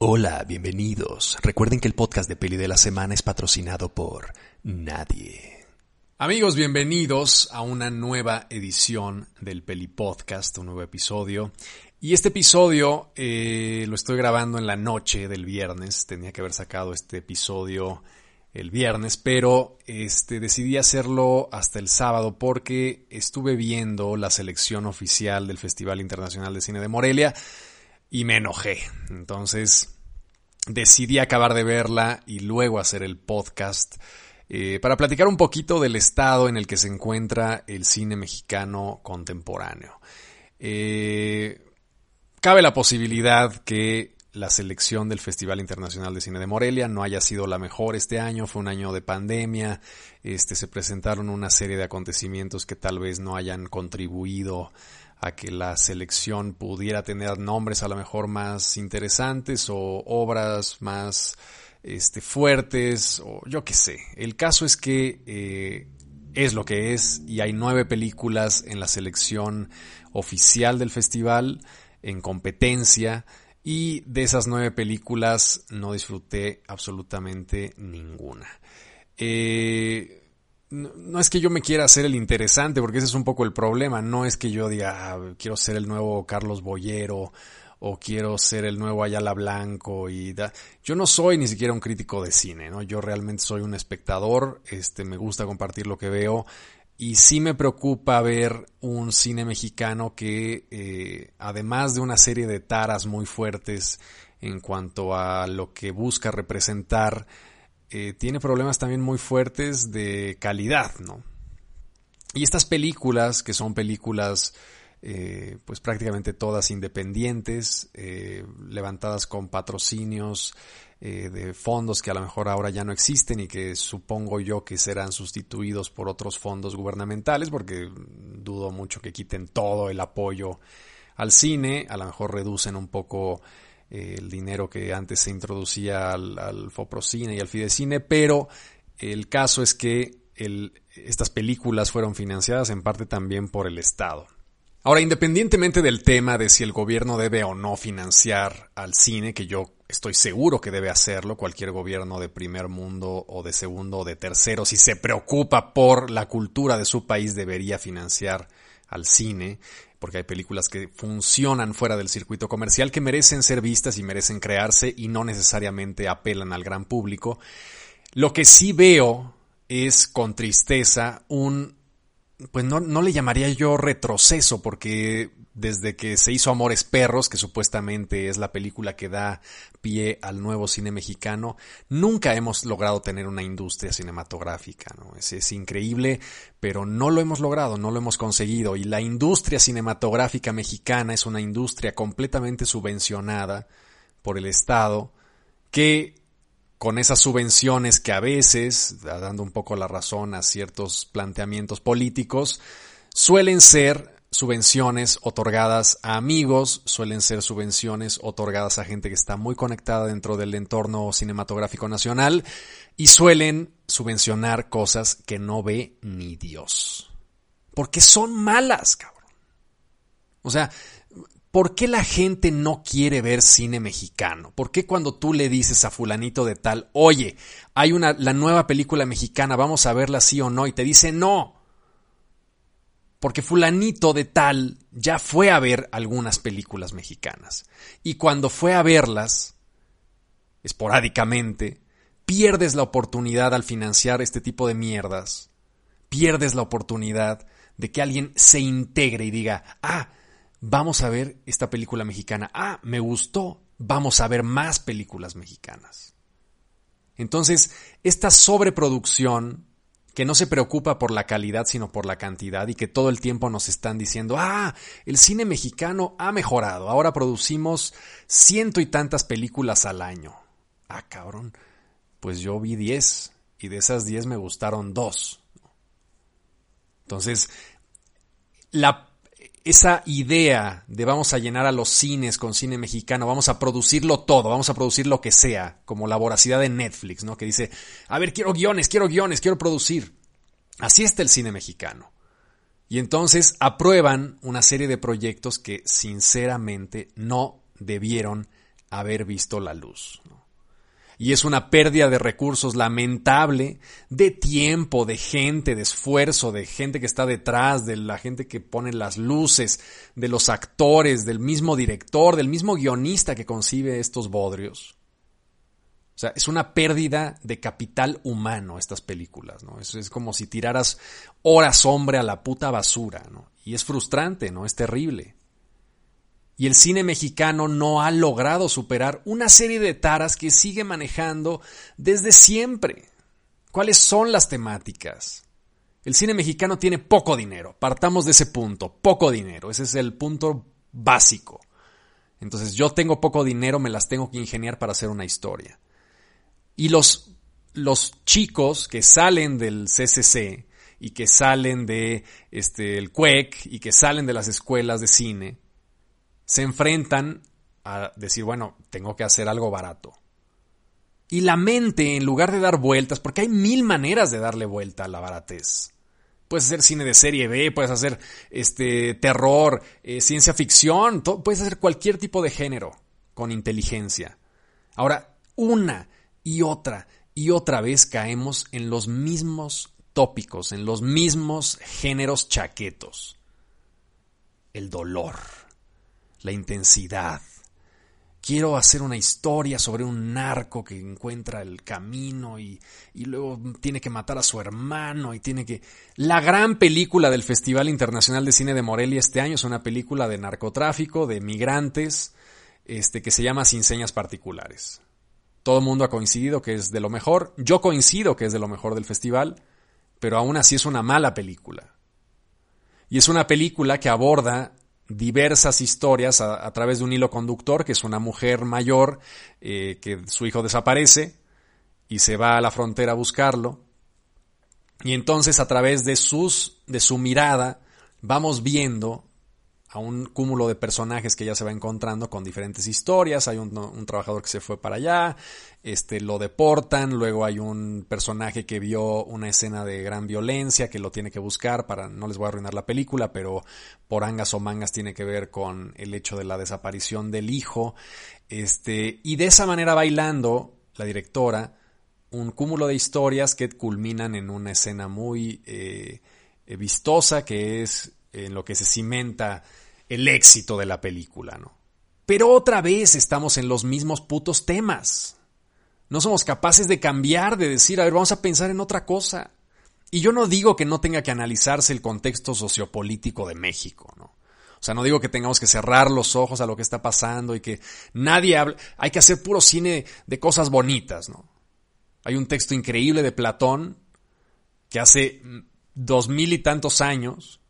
Hola, bienvenidos. Recuerden que el podcast de Peli de la Semana es patrocinado por nadie. Amigos, bienvenidos a una nueva edición del Peli Podcast, un nuevo episodio. Y este episodio eh, lo estoy grabando en la noche del viernes. Tenía que haber sacado este episodio el viernes, pero este, decidí hacerlo hasta el sábado porque estuve viendo la selección oficial del Festival Internacional de Cine de Morelia y me enojé. Entonces decidí acabar de verla y luego hacer el podcast eh, para platicar un poquito del estado en el que se encuentra el cine mexicano contemporáneo. Eh, cabe la posibilidad que la selección del Festival Internacional de Cine de Morelia no haya sido la mejor este año, fue un año de pandemia, este, se presentaron una serie de acontecimientos que tal vez no hayan contribuido a que la selección pudiera tener nombres a lo mejor más interesantes o obras más este, fuertes o yo qué sé. El caso es que eh, es lo que es y hay nueve películas en la selección oficial del festival en competencia y de esas nueve películas no disfruté absolutamente ninguna. Eh, no, es que yo me quiera hacer el interesante, porque ese es un poco el problema. No es que yo diga, ah, quiero ser el nuevo Carlos Boyero o quiero ser el nuevo Ayala Blanco y yo no soy ni siquiera un crítico de cine, ¿no? Yo realmente soy un espectador, este me gusta compartir lo que veo y sí me preocupa ver un cine mexicano que eh, además de una serie de taras muy fuertes en cuanto a lo que busca representar eh, tiene problemas también muy fuertes de calidad, ¿no? Y estas películas, que son películas eh, pues prácticamente todas independientes, eh, levantadas con patrocinios de fondos que a lo mejor ahora ya no existen y que supongo yo que serán sustituidos por otros fondos gubernamentales, porque dudo mucho que quiten todo el apoyo al cine, a lo mejor reducen un poco el dinero que antes se introducía al, al, Foprocine y al Fidecine, pero el caso es que estas películas fueron financiadas en parte también por el Estado. Ahora, independientemente del tema de si el gobierno debe o no financiar al cine, que yo estoy seguro que debe hacerlo, cualquier gobierno de primer mundo o de segundo o de tercero, si se preocupa por la cultura de su país, debería financiar al cine porque hay películas que funcionan fuera del circuito comercial que merecen ser vistas y merecen crearse y no necesariamente apelan al gran público. Lo que sí veo es con tristeza un, pues no, no le llamaría yo retroceso, porque desde que se hizo Amores Perros, que supuestamente es la película que da pie al nuevo cine mexicano, nunca hemos logrado tener una industria cinematográfica. ¿no? Es, es, increíble, pero no lo hemos logrado, no lo hemos conseguido. Y la industria cinematográfica mexicana es una industria completamente subvencionada por el Estado, que con esas subvenciones que a veces, dando un poco la razón a ciertos planteamientos políticos, suelen ser subvenciones otorgadas a amigos, suelen ser subvenciones otorgadas a gente que está muy conectada dentro del entorno cinematográfico nacional y suelen subvencionar cosas que no ve ni Dios. Porque son malas, cabrón. O sea, ¿por qué la gente no quiere ver cine mexicano? ¿Por qué cuando tú le dices a fulanito de tal, oye, hay una, la nueva película mexicana, vamos a verla sí o no? Y te dice, no, porque fulanito de tal ya fue a ver algunas películas mexicanas. Y cuando fue a verlas, esporádicamente, pierdes la oportunidad al financiar este tipo de mierdas, pierdes la oportunidad de que alguien se integre y diga, ah, vamos a ver esta película mexicana, ah, me gustó, vamos a ver más películas mexicanas. Entonces, esta sobreproducción que no se preocupa por la calidad sino por la cantidad y que todo el tiempo nos están diciendo, ah, el cine mexicano ha mejorado, ahora producimos ciento y tantas películas al año. Ah, cabrón, pues yo vi diez y de esas diez me gustaron dos. Entonces, la, esa idea de vamos a llenar a los cines con cine mexicano, vamos a producirlo todo, vamos a producir lo que sea, como la voracidad de Netflix, ¿no? Que dice, a ver, quiero guiones, quiero guiones, quiero producir. Así está el cine mexicano. Y entonces aprueban una serie de proyectos que sinceramente no debieron haber visto la luz. Y es una pérdida de recursos lamentable, de tiempo, de gente, de esfuerzo, de gente que está detrás, de la gente que pone las luces, de los actores, del mismo director, del mismo guionista que concibe estos bodrios. O sea, es una pérdida de capital humano estas películas, ¿no? Es, como si tiraras horas hombre a la puta basura, ¿no? Y es frustrante, ¿no? Es terrible. Y el cine mexicano no ha logrado superar una serie de taras que sigue manejando desde siempre. ¿Cuáles son las temáticas? El cine mexicano tiene poco dinero, partamos de ese punto, poco dinero, ese es el punto básico. Entonces yo tengo poco dinero, me las tengo que ingeniar para hacer una historia. Y los, los chicos que salen del CCC y que salen de este, el CUEC y que salen de las escuelas de cine, se enfrentan a decir, bueno, tengo que hacer algo barato. Y la mente, en lugar de dar vueltas, porque hay mil maneras de darle vuelta a la baratez. Puedes hacer cine de serie B, puedes hacer este terror, eh, ciencia ficción, puedes hacer cualquier tipo de género con inteligencia. Ahora, una y otra y otra vez caemos en los mismos tópicos, en los mismos géneros chaquetos. El dolor, la intensidad. Quiero hacer una historia sobre un narco que encuentra el camino y, y, luego tiene que matar a su hermano y tiene que... La gran película del Festival Internacional de Cine de Morelia este año es una película de narcotráfico, de migrantes, este, que se llama Sin Señas Particulares. Todo el mundo ha coincidido que es de lo mejor. Yo coincido que es de lo mejor del festival, pero aún así es una mala película. Y es una película que aborda diversas historias a, través de un hilo conductor, que es una mujer mayor eh, que su hijo desaparece y se va a la frontera a buscarlo. Y entonces a través de, sus, de su mirada vamos viendo a un cúmulo de personajes que ya se va encontrando con diferentes historias. Hay un, trabajador que se fue para allá, este, lo deportan, luego hay un personaje que vio una escena de gran violencia que lo tiene que buscar para, no les voy a arruinar la película, pero por angas o mangas tiene que ver con el hecho de la desaparición del hijo. Este, y de esa manera bailando, la directora, un cúmulo de historias que culminan en una escena muy eh, vistosa que es en lo que se cimenta el éxito de la película, ¿no? Pero otra vez estamos en los mismos putos temas. No somos capaces de cambiar, de decir, a ver, vamos a pensar en otra cosa. Y yo no digo que no tenga que analizarse el contexto sociopolítico de México, ¿no? O sea, no digo que tengamos que cerrar los ojos a lo que está pasando y que nadie hable. Hay que hacer puro cine de cosas bonitas, ¿no? Hay un texto increíble de Platón que hace dos mil y tantos años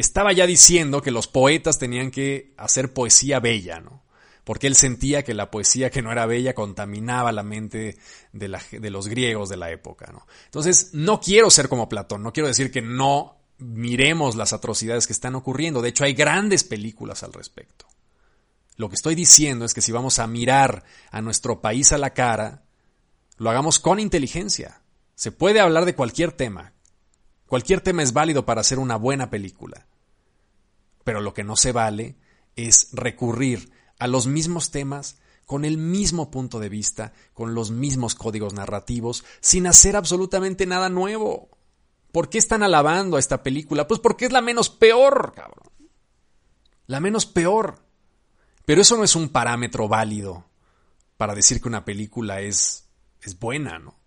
estaba ya diciendo que los poetas tenían que hacer poesía bella, ¿no? Porque él sentía que la poesía que no era bella contaminaba la mente de, los griegos de la época, ¿no? Entonces, no quiero ser como Platón, no quiero decir que no miremos las atrocidades que están ocurriendo. De hecho, hay grandes películas al respecto. Lo que estoy diciendo es que si vamos a mirar a nuestro país a la cara, lo hagamos con inteligencia. Se puede hablar de cualquier tema, Cualquier tema es válido para hacer una buena película. Pero lo que no se vale es recurrir a los mismos temas con el mismo punto de vista, con los mismos códigos narrativos, sin hacer absolutamente nada nuevo. ¿Por qué están alabando a esta película? Pues porque es la menos peor, cabrón. La menos peor. Pero eso no es un parámetro válido para decir que una película es, es buena, ¿no?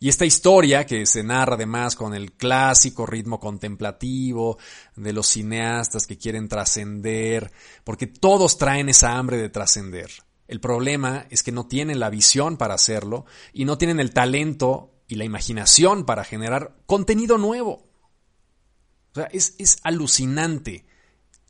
Y esta historia que se narra además con el clásico ritmo contemplativo de los cineastas que quieren trascender, porque todos traen esa hambre de trascender. El problema es que no tienen la visión para hacerlo y no tienen el talento y la imaginación para generar contenido nuevo. O sea, es, es alucinante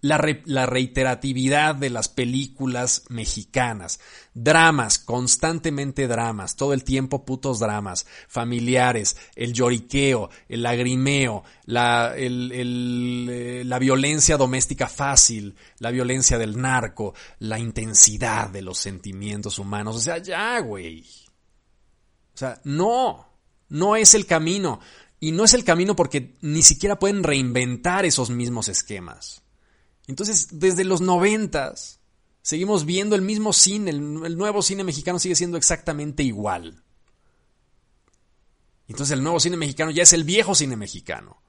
la, reiteratividad de las películas mexicanas. Dramas, constantemente dramas, todo el tiempo putos dramas, familiares, el lloriqueo, el lagrimeo, la, eh, la violencia doméstica fácil, la violencia del narco, la intensidad de los sentimientos humanos. O sea, ya, güey. O sea, no, no es el camino. Y no es el camino porque ni siquiera pueden reinventar esos mismos esquemas. Entonces, desde los noventas, Seguimos viendo el mismo cine, el, nuevo cine mexicano sigue siendo exactamente igual. Entonces el nuevo cine mexicano ya es el viejo cine mexicano.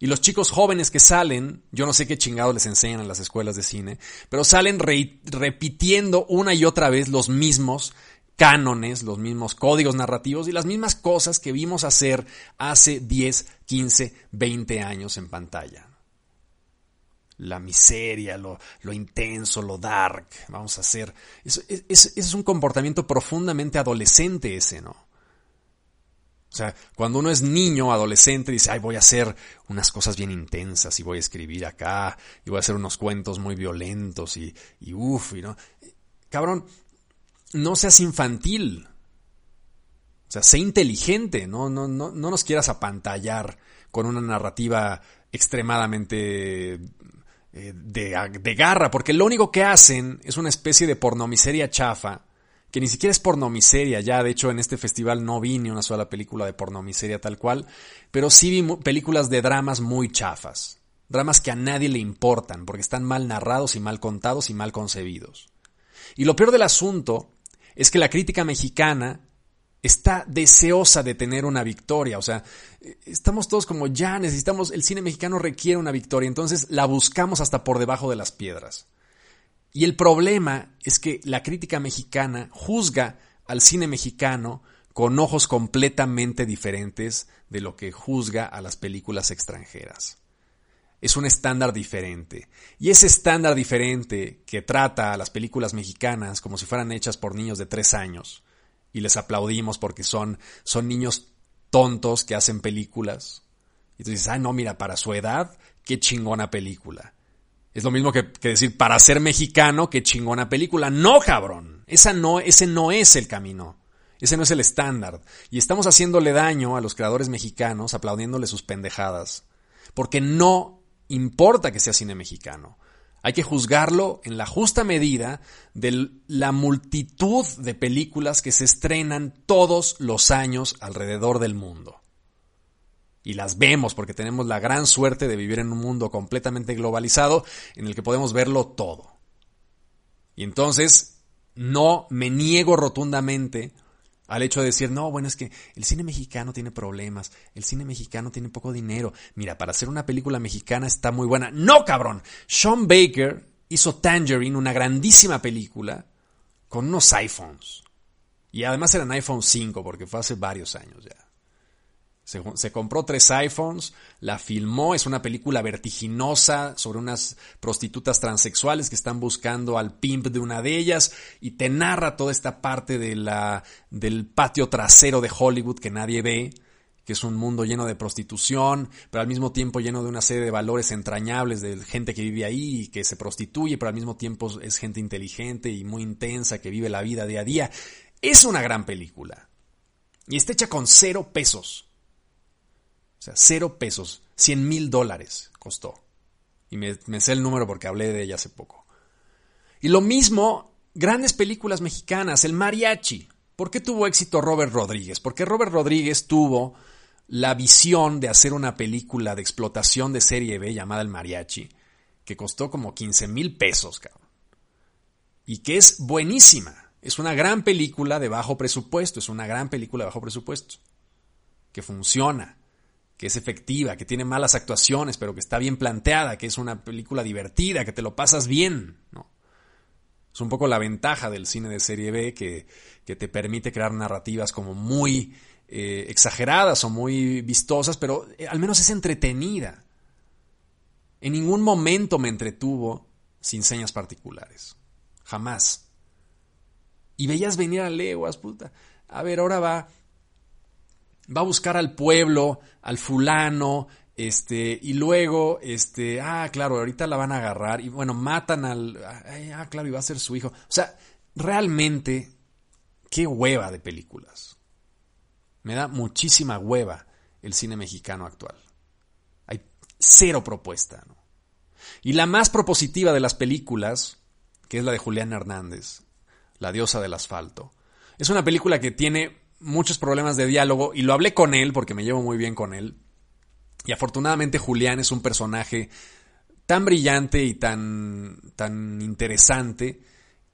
Y los chicos jóvenes que salen, yo no sé qué chingados les enseñan en las escuelas de cine, pero salen repitiendo una y otra vez los mismos cánones, los mismos códigos narrativos y las mismas cosas que vimos hacer hace 10, 15, 20 años en pantalla. La miseria, lo, intenso, lo dark, vamos a hacer. Eso, es un comportamiento profundamente adolescente ese, ¿no? O sea, cuando uno es niño, adolescente, dice, ay, voy a hacer unas cosas bien intensas y voy a escribir acá y voy a hacer unos cuentos muy violentos y, y uff, y no. Cabrón, no seas infantil. O sea, sé inteligente, no, no, no, no nos quieras apantallar con una narrativa extremadamente eh, de, de garra, porque lo único que hacen es una especie de pornomiseria chafa que ni siquiera es pornomiseria, ya de hecho en este festival no vi ni una sola película de pornomiseria tal cual, pero sí vi películas de dramas muy chafas, dramas que a nadie le importan porque están mal narrados y mal contados y mal concebidos. Y lo peor del asunto es que la crítica mexicana está deseosa de tener una victoria, o sea, estamos todos como ya necesitamos, el cine mexicano requiere una victoria, entonces la buscamos hasta por debajo de las piedras. Y el problema es que la crítica mexicana juzga al cine mexicano con ojos completamente diferentes de lo que juzga a las películas extranjeras. Es un estándar diferente. Y ese estándar diferente que trata a las películas mexicanas como si fueran hechas por niños de tres años, y les aplaudimos porque son, son niños tontos que hacen películas. Y tú dices, ah, no, mira, para su edad, qué chingona película. Es lo mismo que, decir, para ser mexicano, qué chingona película. No, cabrón. Esa no, ese no es el camino. Ese no es el estándar. Y estamos haciéndole daño a los creadores mexicanos aplaudiéndole sus pendejadas. Porque no importa que sea cine mexicano. Hay que juzgarlo en la justa medida de la multitud de películas que se estrenan todos los años alrededor del mundo y las vemos porque tenemos la gran suerte de vivir en un mundo completamente globalizado en el que podemos verlo todo. Y entonces no me niego rotundamente al hecho de decir, no, bueno, es que el cine mexicano tiene problemas, el cine mexicano tiene poco dinero. Mira, para hacer una película mexicana está muy buena. No, cabrón. Sean Baker hizo Tangerine, una grandísima película, con unos iPhones. Y además eran iPhone 5 porque fue hace varios años ya. Se, compró tres iPhones, la filmó, es una película vertiginosa sobre unas prostitutas transexuales que están buscando al pimp de una de ellas y te narra toda esta parte del patio trasero de Hollywood que nadie ve, que es un mundo lleno de prostitución, pero al mismo tiempo lleno de una serie de valores entrañables de gente que vive ahí y que se prostituye, pero al mismo tiempo es gente inteligente y muy intensa que vive la vida día a día. Es una gran película. Y está hecha con cero pesos. Sea, cero pesos, cien mil dólares costó. Y me, sé el número porque hablé de ella hace poco. Y lo mismo, grandes películas mexicanas, el mariachi. ¿Por qué tuvo éxito Robert Rodríguez? Porque Robert Rodríguez tuvo la visión de hacer una película de explotación de serie B llamada El Mariachi, que costó como 15 mil pesos, cabrón. Y que es buenísima. Es una gran película de bajo presupuesto, es una gran película de bajo presupuesto, que funciona que es efectiva, que tiene malas actuaciones, pero que está bien planteada, que es una película divertida, que te lo pasas bien, ¿no? Es un poco la ventaja del cine de serie B que, que te permite crear narrativas como muy eh, exageradas o muy vistosas, pero eh, al menos es entretenida. En ningún momento me entretuvo sin señas particulares. Jamás. Y veías venir a leguas, puta. A ver, ahora va va a buscar al pueblo, al fulano, este, y luego, este, ah, claro, ahorita la van a agarrar, y bueno, matan al, ah, claro, y va a ser su hijo. O sea, realmente, qué hueva de películas. Me da muchísima hueva el cine mexicano actual. Hay cero propuesta, ¿no? Y la más propositiva de las películas, que es la de Julián Hernández, La diosa del asfalto, es una película que tiene muchos problemas de diálogo y lo hablé con él porque me llevo muy bien con él. Y afortunadamente Julián es un personaje tan brillante y tan, tan interesante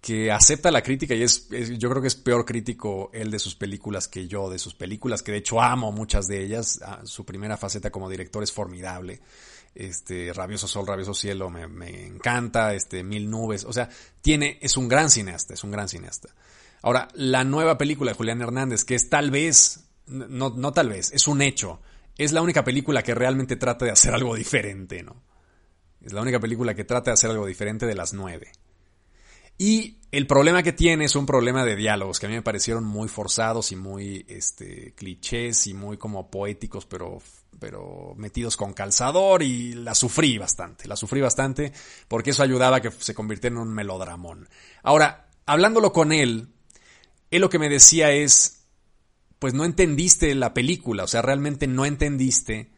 que acepta la crítica y es, yo creo que es peor crítico él de sus películas que yo de sus películas, que de hecho amo muchas de ellas. Ah, su primera faceta como director es formidable. Este, Rabioso Sol, Rabioso Cielo me, me, encanta, este, Mil Nubes, o sea, tiene, es un gran cineasta, es un gran cineasta. Ahora, la nueva película de Julián Hernández, que es tal vez, no, no tal vez, es un hecho, es la única película que realmente trata de hacer algo diferente, ¿no? Es la única película que trata de hacer algo diferente de las nueve. Y el problema que tiene es un problema de diálogos que a mí me parecieron muy forzados y muy este, clichés y muy como poéticos, pero, pero metidos con calzador y la sufrí bastante. La sufrí bastante porque eso ayudaba a que se convirtiera en un melodramón. Ahora, hablándolo con él, él lo que me decía es, pues no entendiste la película, o sea, realmente no entendiste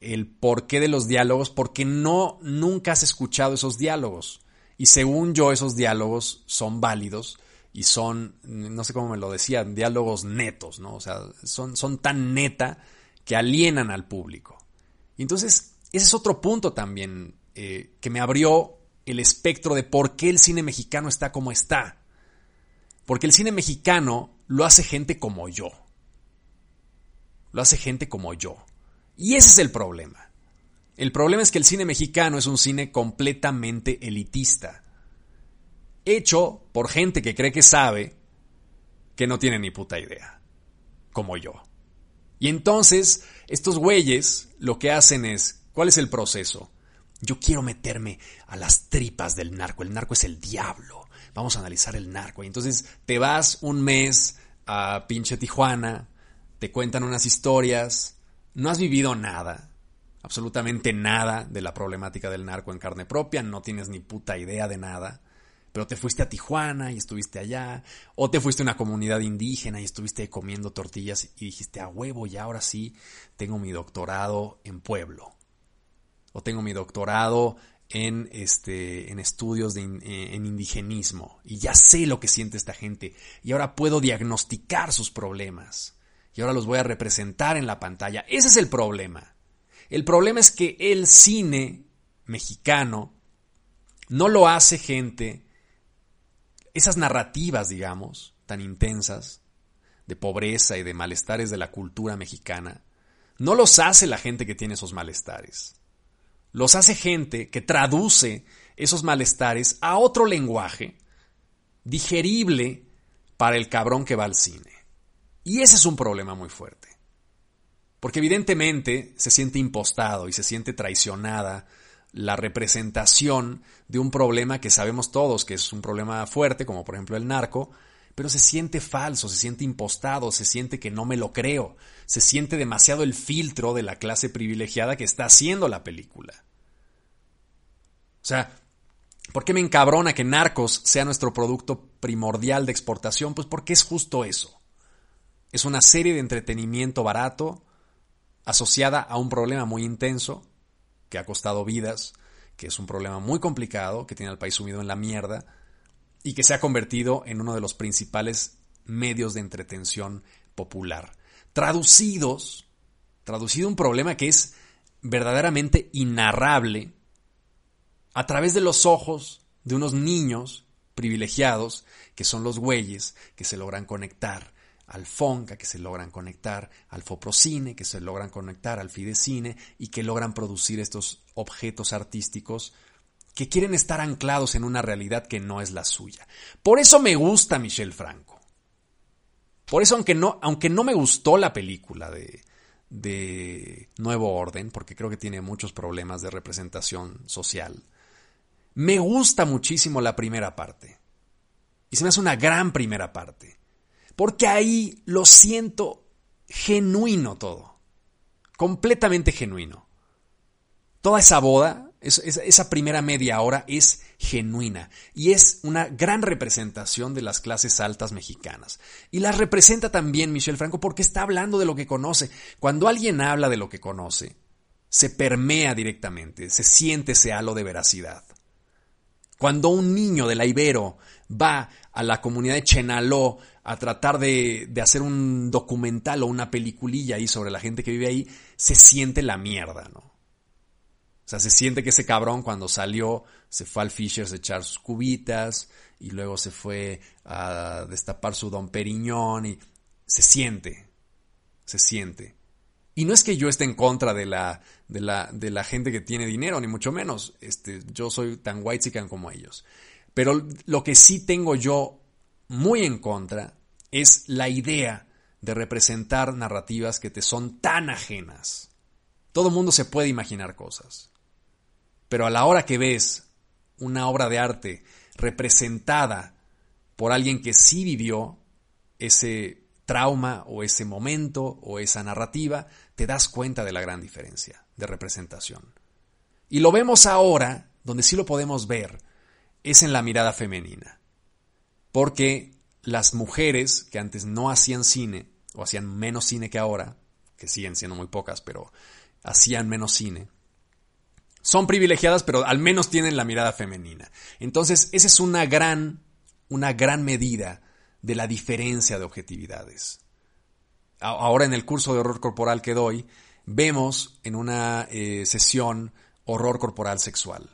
el porqué de los diálogos porque no, nunca has escuchado esos diálogos. Y según yo, esos diálogos son válidos y son, no sé cómo me lo decían, diálogos netos, ¿no? O sea, son, son tan neta que alienan al público. Entonces, ese es otro punto también eh, que me abrió el espectro de por qué el cine mexicano está como está. Porque el cine mexicano lo hace gente como yo. Lo hace gente como yo. Y ese es el problema. El problema es que el cine mexicano es un cine completamente elitista, hecho por gente que cree que sabe, que no tiene ni puta idea, como yo. Y entonces, estos güeyes lo que hacen es, ¿cuál es el proceso? Yo quiero meterme a las tripas del narco, el narco es el diablo, vamos a analizar el narco. Y entonces te vas un mes a pinche Tijuana, te cuentan unas historias, no has vivido nada, absolutamente nada de la problemática del narco en carne propia, no tienes ni puta idea de nada, pero te fuiste a Tijuana y estuviste allá, o te fuiste a una comunidad indígena y estuviste comiendo tortillas y dijiste a huevo y ahora sí tengo mi doctorado en pueblo, o tengo mi doctorado en, este, en estudios de eh, en indigenismo y ya sé lo que siente esta gente y ahora puedo diagnosticar sus problemas y ahora los voy a representar en la pantalla. Ese es el problema. El problema es que el cine mexicano no lo hace gente, esas narrativas, digamos, tan intensas, de pobreza y de malestares de la cultura mexicana, no los hace la gente que tiene esos malestares. Los hace gente que traduce esos malestares a otro lenguaje digerible para el cabrón que va al cine. Y ese es un problema muy fuerte. Porque evidentemente se siente impostado y se siente traicionada la representación de un problema que sabemos todos que es un problema fuerte, como por ejemplo el narco, pero se siente falso, se siente impostado, se siente que no me lo creo, se siente demasiado el filtro de la clase privilegiada que está haciendo la película. O sea, ¿por qué me encabrona que Narcos sea nuestro producto primordial de exportación? Pues porque es justo eso. Es una serie de entretenimiento barato, asociada a un problema muy intenso que ha costado vidas, que es un problema muy complicado, que tiene al país sumido en la mierda y que se ha convertido en uno de los principales medios de entretención popular. Traducidos, traducido un problema que es verdaderamente inarrable a través de los ojos de unos niños privilegiados que son los güeyes que se logran conectar al FONCA, que se logran conectar al FOPROCINE, que se logran conectar al FIDECINE y que logran producir estos objetos artísticos que quieren estar anclados en una realidad que no es la suya. Por eso me gusta Michel Franco. Por eso, aunque no, aunque no me gustó la película de, de Nuevo Orden, porque creo que tiene muchos problemas de representación social, me gusta muchísimo la primera parte. Y se me hace una gran primera parte. Porque ahí lo siento genuino todo. Completamente genuino. Toda esa boda, esa primera media hora es genuina y es una gran representación de las clases altas mexicanas. Y la representa también Michel Franco porque está hablando de lo que conoce. Cuando alguien habla de lo que conoce, se permea directamente, se siente ese halo de veracidad. Cuando un niño de la Ibero va a la comunidad de Chenaló a tratar de, hacer un documental o una peliculilla ahí sobre la gente que vive ahí, se siente la mierda, ¿no? O sea, se siente que ese cabrón cuando salió se fue al Fisher a echar sus cubitas y luego se fue a destapar su Don Periñón y se siente, se siente. Y no es que yo esté en contra de la, de la, de la gente que tiene dinero, ni mucho menos. Este, yo soy tan white como ellos. Pero lo que sí tengo yo muy en contra es la idea de representar narrativas que te son tan ajenas. Todo mundo se puede imaginar cosas. Pero a la hora que ves una obra de arte representada por alguien que sí vivió ese trauma o ese momento o esa narrativa, te das cuenta de la gran diferencia de representación. Y lo vemos ahora, donde sí lo podemos ver, es en la mirada femenina. Porque las mujeres que antes no hacían cine, o hacían menos cine que ahora, que siguen siendo muy pocas, pero hacían menos cine, son privilegiadas, pero al menos tienen la mirada femenina. Entonces, esa es una gran, una gran medida de la diferencia de objetividades. Ahora en el curso de horror corporal que doy, vemos en una eh, sesión horror corporal sexual.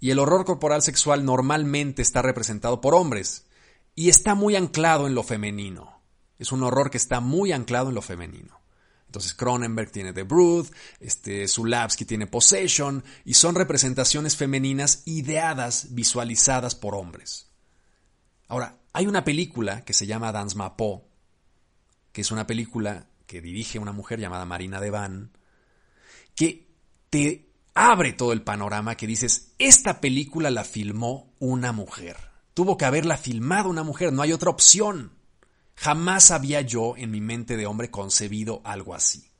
Y el horror corporal sexual normalmente está representado por hombres y está muy anclado en lo femenino. Es un horror que está muy anclado en lo femenino. Entonces Cronenberg tiene The Brood, este, tiene Possession, y son representaciones femeninas ideadas, visualizadas por hombres. Ahora, hay una película que se llama Dance Mapo, que es una película que dirige una mujer llamada Marina Devan, que te abre todo el panorama que dices, esta película la filmó una mujer. Tuvo que haberla filmado una mujer, no hay otra opción. Jamás había yo en mi mente de hombre concebido algo así.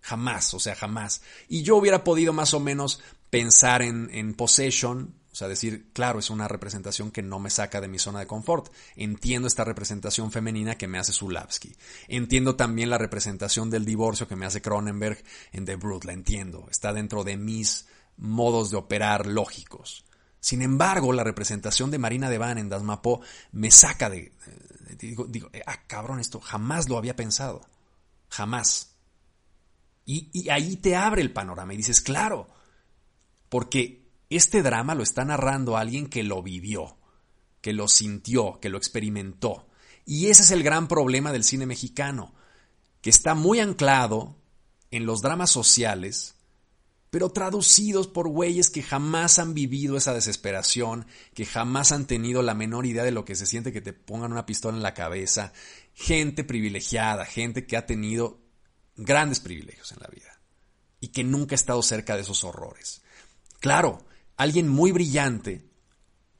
Jamás, o sea, jamás. Y yo hubiera podido más o menos pensar en, en Possession, o sea, decir, claro, es una representación que no me saca de mi zona de confort. Entiendo esta representación femenina que me hace Zulawski. Entiendo también la representación del divorcio que me hace Cronenberg en The Brood. La entiendo. Está dentro de mis modos de operar lógicos. Sin embargo, la representación de Marina de Van en Dasmapo me saca de, digo, digo, eh, ah, cabrón, esto jamás lo había pensado. Jamás. Y, y ahí te abre el panorama y dices, claro, porque este drama lo está narrando alguien que lo vivió, que lo sintió, que lo experimentó. Y ese es el gran problema del cine mexicano, que está muy anclado en los dramas sociales pero traducidos por güeyes que jamás han vivido esa desesperación, que jamás han tenido la menor idea de lo que se siente que te pongan una pistola en la cabeza, gente privilegiada, gente que ha tenido grandes privilegios en la vida y que nunca ha estado cerca de esos horrores. Claro, alguien muy brillante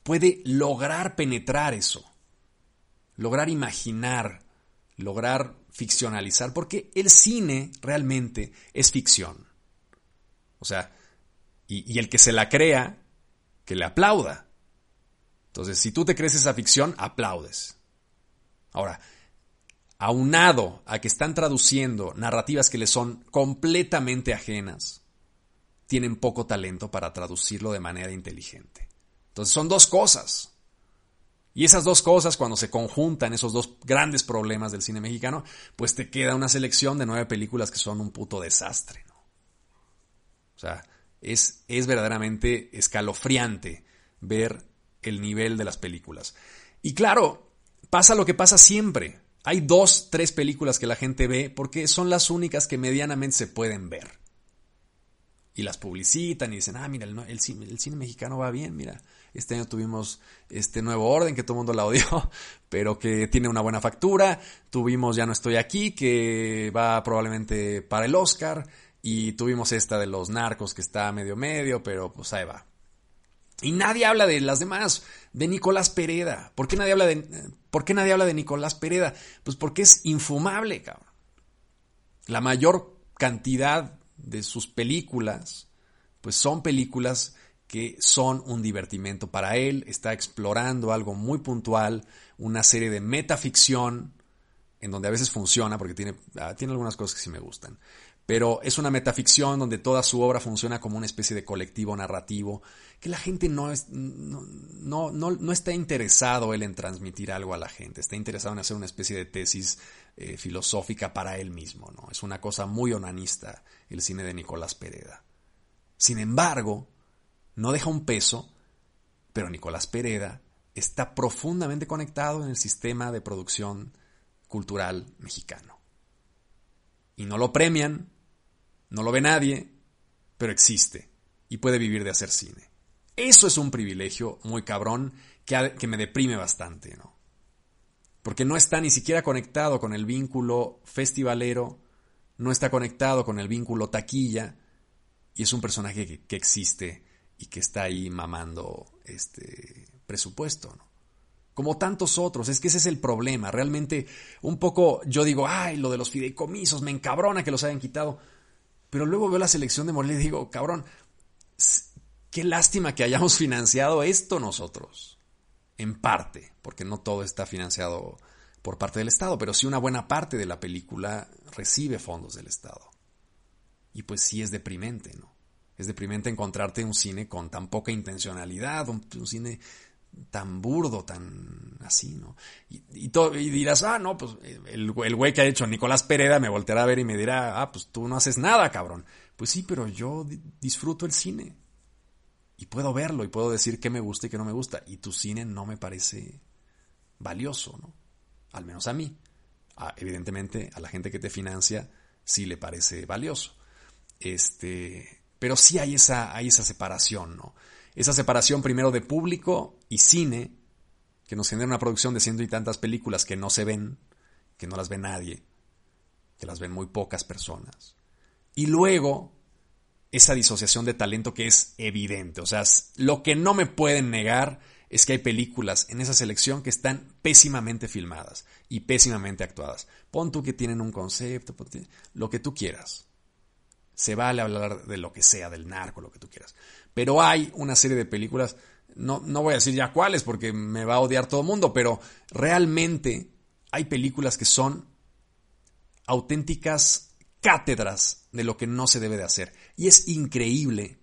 puede lograr penetrar eso, lograr imaginar, lograr ficcionalizar, porque el cine realmente es ficción. O sea, y, el que se la crea, que le aplauda. Entonces, si tú te crees esa ficción, aplaudes. Ahora, aunado a que están traduciendo narrativas que le son completamente ajenas, tienen poco talento para traducirlo de manera inteligente. Entonces son dos cosas. Y esas dos cosas, cuando se conjuntan, esos dos grandes problemas del cine mexicano, pues te queda una selección de nueve películas que son un puto desastre. O sea, es, es verdaderamente escalofriante ver el nivel de las películas. Y claro, pasa lo que pasa siempre. Hay dos, tres películas que la gente ve porque son las únicas que medianamente se pueden ver. Y las publicitan y dicen, ah, mira, el, cine, el cine mexicano va bien, mira. Este año tuvimos este nuevo orden que todo el mundo la odió, pero que tiene una buena factura. Tuvimos Ya no estoy aquí, que va probablemente para el Oscar. Y tuvimos esta de los narcos que está medio medio, pero pues ahí va. Y nadie habla de las demás, de Nicolás Pereda. ¿Por qué nadie habla de, ¿por qué nadie habla de Nicolás Pereda? Pues porque es infumable, cabrón. La mayor cantidad de sus películas, pues son películas que son un divertimento para él, está explorando algo muy puntual, una serie de metaficción, en donde a veces funciona, porque tiene, ah, tiene algunas cosas que sí me gustan, pero es una metaficción donde toda su obra funciona como una especie de colectivo narrativo, que la gente no, es, no, no, no, está interesado él en transmitir algo a la gente, está interesado en hacer una especie de tesis eh, filosófica para él mismo, ¿no? Es una cosa muy onanista el cine de Nicolás Pereda. Sin embargo, no deja un peso, pero Nicolás Pereda está profundamente conectado en el sistema de producción cultural mexicano. Y no lo premian, no lo ve nadie, pero existe y puede vivir de hacer cine. Eso es un privilegio muy cabrón que, que me deprime bastante, ¿no? Porque no está ni siquiera conectado con el vínculo festivalero, no está conectado con el vínculo taquilla, y es un personaje que, que existe y que está ahí mamando este presupuesto, ¿no? Como tantos otros, es que ese es el problema. Realmente, un poco yo digo, ay, lo de los fideicomisos, me encabrona que los hayan quitado. Pero luego veo la selección de Morelia y digo, cabrón, qué lástima que hayamos financiado esto nosotros. En parte, porque no todo está financiado por parte del Estado, pero sí una buena parte de la película recibe fondos del Estado. Y pues sí es deprimente, ¿no? Es deprimente encontrarte un cine con tan poca intencionalidad, un, cine tan burdo, tan así, ¿no? Y, y, dirás, ah, no, pues el, el güey que ha hecho Nicolás Pereda me volteará a ver y me dirá, ah, pues tú no haces nada, cabrón. Pues sí, pero yo disfruto el cine. Y puedo verlo y puedo decir qué me gusta y qué no me gusta. Y tu cine no me parece valioso, ¿no? Al menos a mí. evidentemente, a la gente que te financia sí le parece valioso. Este, pero sí hay esa, hay esa separación, ¿no? Esa separación primero de público y cine, que nos genera una producción de ciento y tantas películas que no se ven, que no las ve nadie, que las ven muy pocas personas. Y luego, esa disociación de talento que es evidente. O sea, lo que no me pueden negar es que hay películas en esa selección que están pésimamente filmadas y pésimamente actuadas. Pon tú que tienen un concepto, lo que tú quieras. Se vale hablar de lo que sea, del narco, lo que tú quieras. Pero hay una serie de películas, no, no voy a decir ya cuáles porque me va a odiar todo el mundo, pero realmente hay películas que son auténticas cátedras de lo que no se debe de hacer. Y es increíble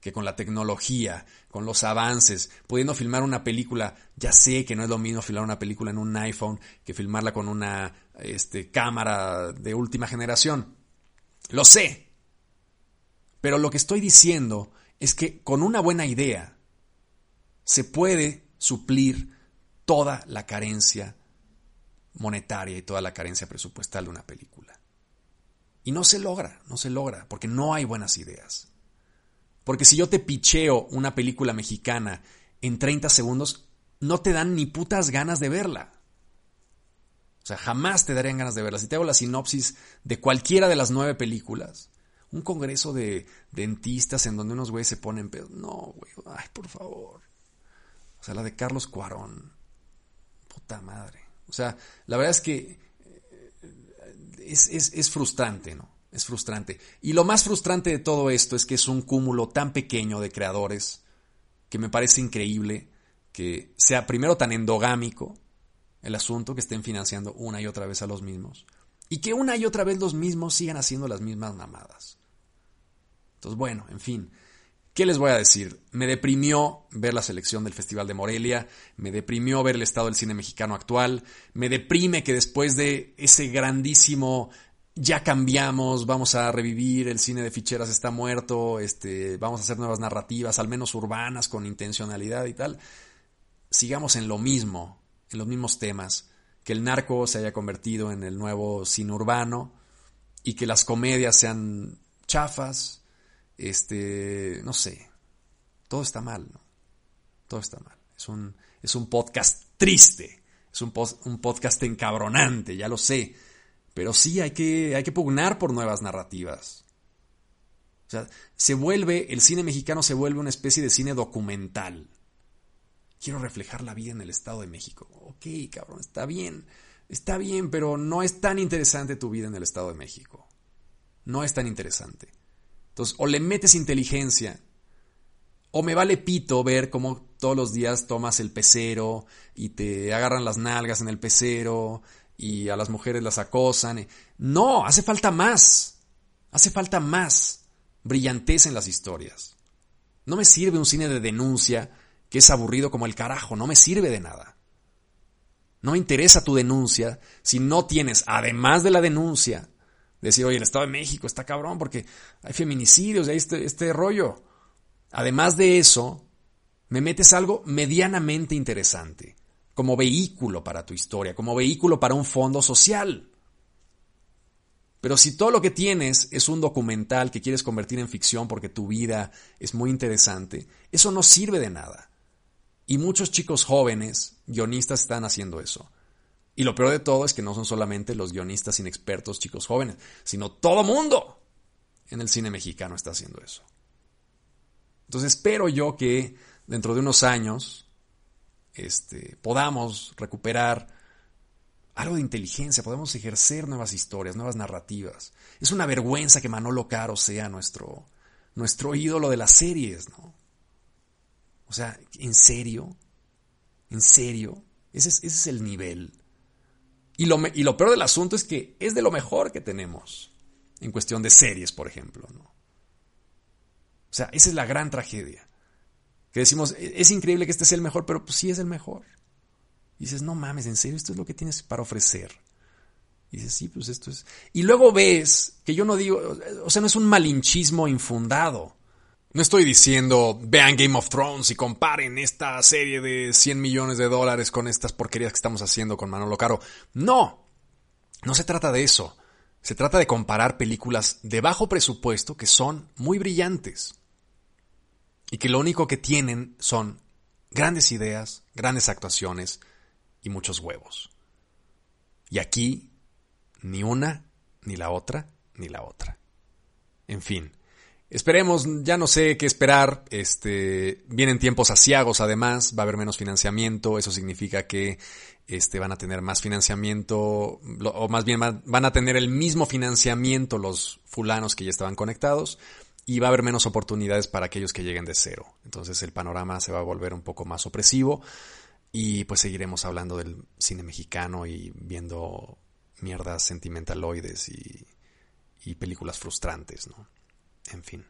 que con la tecnología, con los avances, pudiendo filmar una película, ya sé que no es lo mismo filmar una película en un iPhone que filmarla con una este, cámara de última generación. Lo sé, pero lo que estoy diciendo es que con una buena idea se puede suplir toda la carencia monetaria y toda la carencia presupuestal de una película. Y no se logra, no se logra, porque no hay buenas ideas. Porque si yo te picheo una película mexicana en 30 segundos, no te dan ni putas ganas de verla. O sea, jamás te darían ganas de verla. Si te hago la sinopsis de cualquiera de las nueve películas, un congreso de dentistas en donde unos güeyes se ponen pedos. No, güey, ay, por favor. O sea, la de Carlos Cuarón. Puta madre. O sea, la verdad es que eh, es, es frustrante, ¿no? Es frustrante. Y lo más frustrante de todo esto es que es un cúmulo tan pequeño de creadores que me parece increíble que sea primero tan endogámico el asunto, que estén financiando una y otra vez a los mismos. Y que una y otra vez los mismos sigan haciendo las mismas mamadas. Entonces, bueno, en fin. ¿Qué les voy a decir? Me deprimió ver la selección del Festival de Morelia, me deprimió ver el estado del cine mexicano actual, me deprime que después de ese grandísimo ya cambiamos, vamos a revivir, el cine de ficheras está muerto, este, vamos a hacer nuevas narrativas, al menos urbanas, con intencionalidad y tal, sigamos en lo mismo, en los mismos temas, que el narco se haya convertido en el nuevo cine urbano y que las comedias sean chafas, este, no sé, todo está mal, ¿no? Todo está mal. Es un, es un podcast triste, es un, un podcast encabronante, ya lo sé, pero sí hay que, hay que pugnar por nuevas narrativas. O sea, se vuelve, el cine mexicano se vuelve una especie de cine documental. Quiero reflejar la vida en el Estado de México. Ok, cabrón, está bien. Está bien, pero no es tan interesante tu vida en el Estado de México. No es tan interesante. Entonces, o le metes inteligencia, o me vale pito ver cómo todos los días tomas el pecero y te agarran las nalgas en el pecero y a las mujeres las acosan. No, hace falta más. Hace falta más brillantez en las historias. No me sirve un cine de denuncia que es aburrido como el carajo, no me sirve de nada. No me interesa tu denuncia si no tienes, además de la denuncia, decir, oye, el Estado de México está cabrón porque hay feminicidios, hay este, este rollo. Además de eso, me metes algo medianamente interesante, como vehículo para tu historia, como vehículo para un fondo social. Pero si todo lo que tienes es un documental que quieres convertir en ficción porque tu vida es muy interesante, eso no sirve de nada. Y muchos chicos jóvenes, guionistas, están haciendo eso. Y lo peor de todo es que no son solamente los guionistas inexpertos, chicos jóvenes, sino todo mundo en el cine mexicano está haciendo eso. Entonces espero yo que dentro de unos años este, podamos recuperar algo de inteligencia, podemos ejercer nuevas historias, nuevas narrativas. Es una vergüenza que Manolo Caro sea nuestro, nuestro ídolo de las series, ¿no? O sea, ¿en serio? ¿En serio? Ese es, ese es el nivel. Y lo, y lo peor del asunto es que es de lo mejor que tenemos en cuestión de series, por ejemplo. O sea, esa es la gran tragedia. Que decimos, e, es increíble que este sea el mejor, pero pues sí es el mejor. Y dices, no mames, en serio, esto es lo que tienes para ofrecer. Y dices, sí, pues esto es. Y luego ves que yo no digo, o sea, no es un malinchismo infundado. No estoy diciendo vean Game of Thrones y comparen esta serie de 100 millones de dólares con estas porquerías que estamos haciendo con Manolo Caro. No, no se trata de eso. Se trata de comparar películas de bajo presupuesto que son muy brillantes y que lo único que tienen son grandes ideas, grandes actuaciones y muchos huevos. Y aquí ni una, ni la otra, ni la otra. En fin. Esperemos, ya no sé qué esperar. Este, vienen tiempos asiagos además, va a haber menos financiamiento, eso significa que este, van a tener más financiamiento, o más bien van a tener el mismo financiamiento los fulanos que ya estaban conectados, y va a haber menos oportunidades para aquellos que lleguen de cero. Entonces el panorama se va a volver un poco más opresivo, y pues seguiremos hablando del cine mexicano y viendo mierdas sentimentaloides y, y películas frustrantes, ¿no? En fin.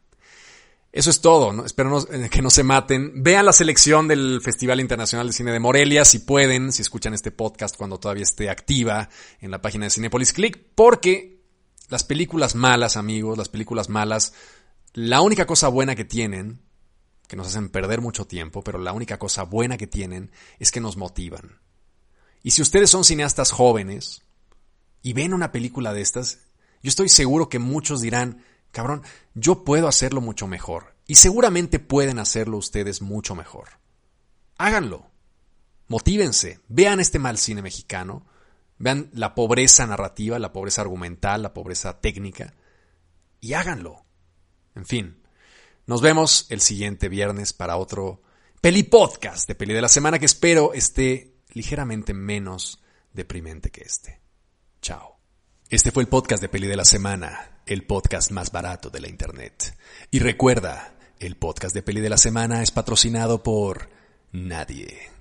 Eso es todo, ¿no? espero eh, que no se maten. Vean la selección del Festival Internacional de Cine de Morelia, si pueden, si escuchan este podcast cuando todavía esté activa en la página de Cinepolis Click, porque las películas malas, amigos, las películas malas, la única cosa buena que tienen, que nos hacen perder mucho tiempo, pero la única cosa buena que tienen es que nos motivan. Y si ustedes son cineastas jóvenes y ven una película de estas, yo estoy seguro que muchos dirán, cabrón, yo puedo hacerlo mucho mejor. Y seguramente pueden hacerlo ustedes mucho mejor. Háganlo. Motívense. Vean este mal cine mexicano. Vean la pobreza narrativa, la pobreza argumental, la pobreza técnica. Y háganlo. En fin. Nos vemos el siguiente viernes para otro peli podcast de peli de la semana que espero esté ligeramente menos deprimente que este. Chao. Este fue el podcast de peli de la semana el podcast más barato de la Internet. Y recuerda, el podcast de peli de la semana es patrocinado por nadie.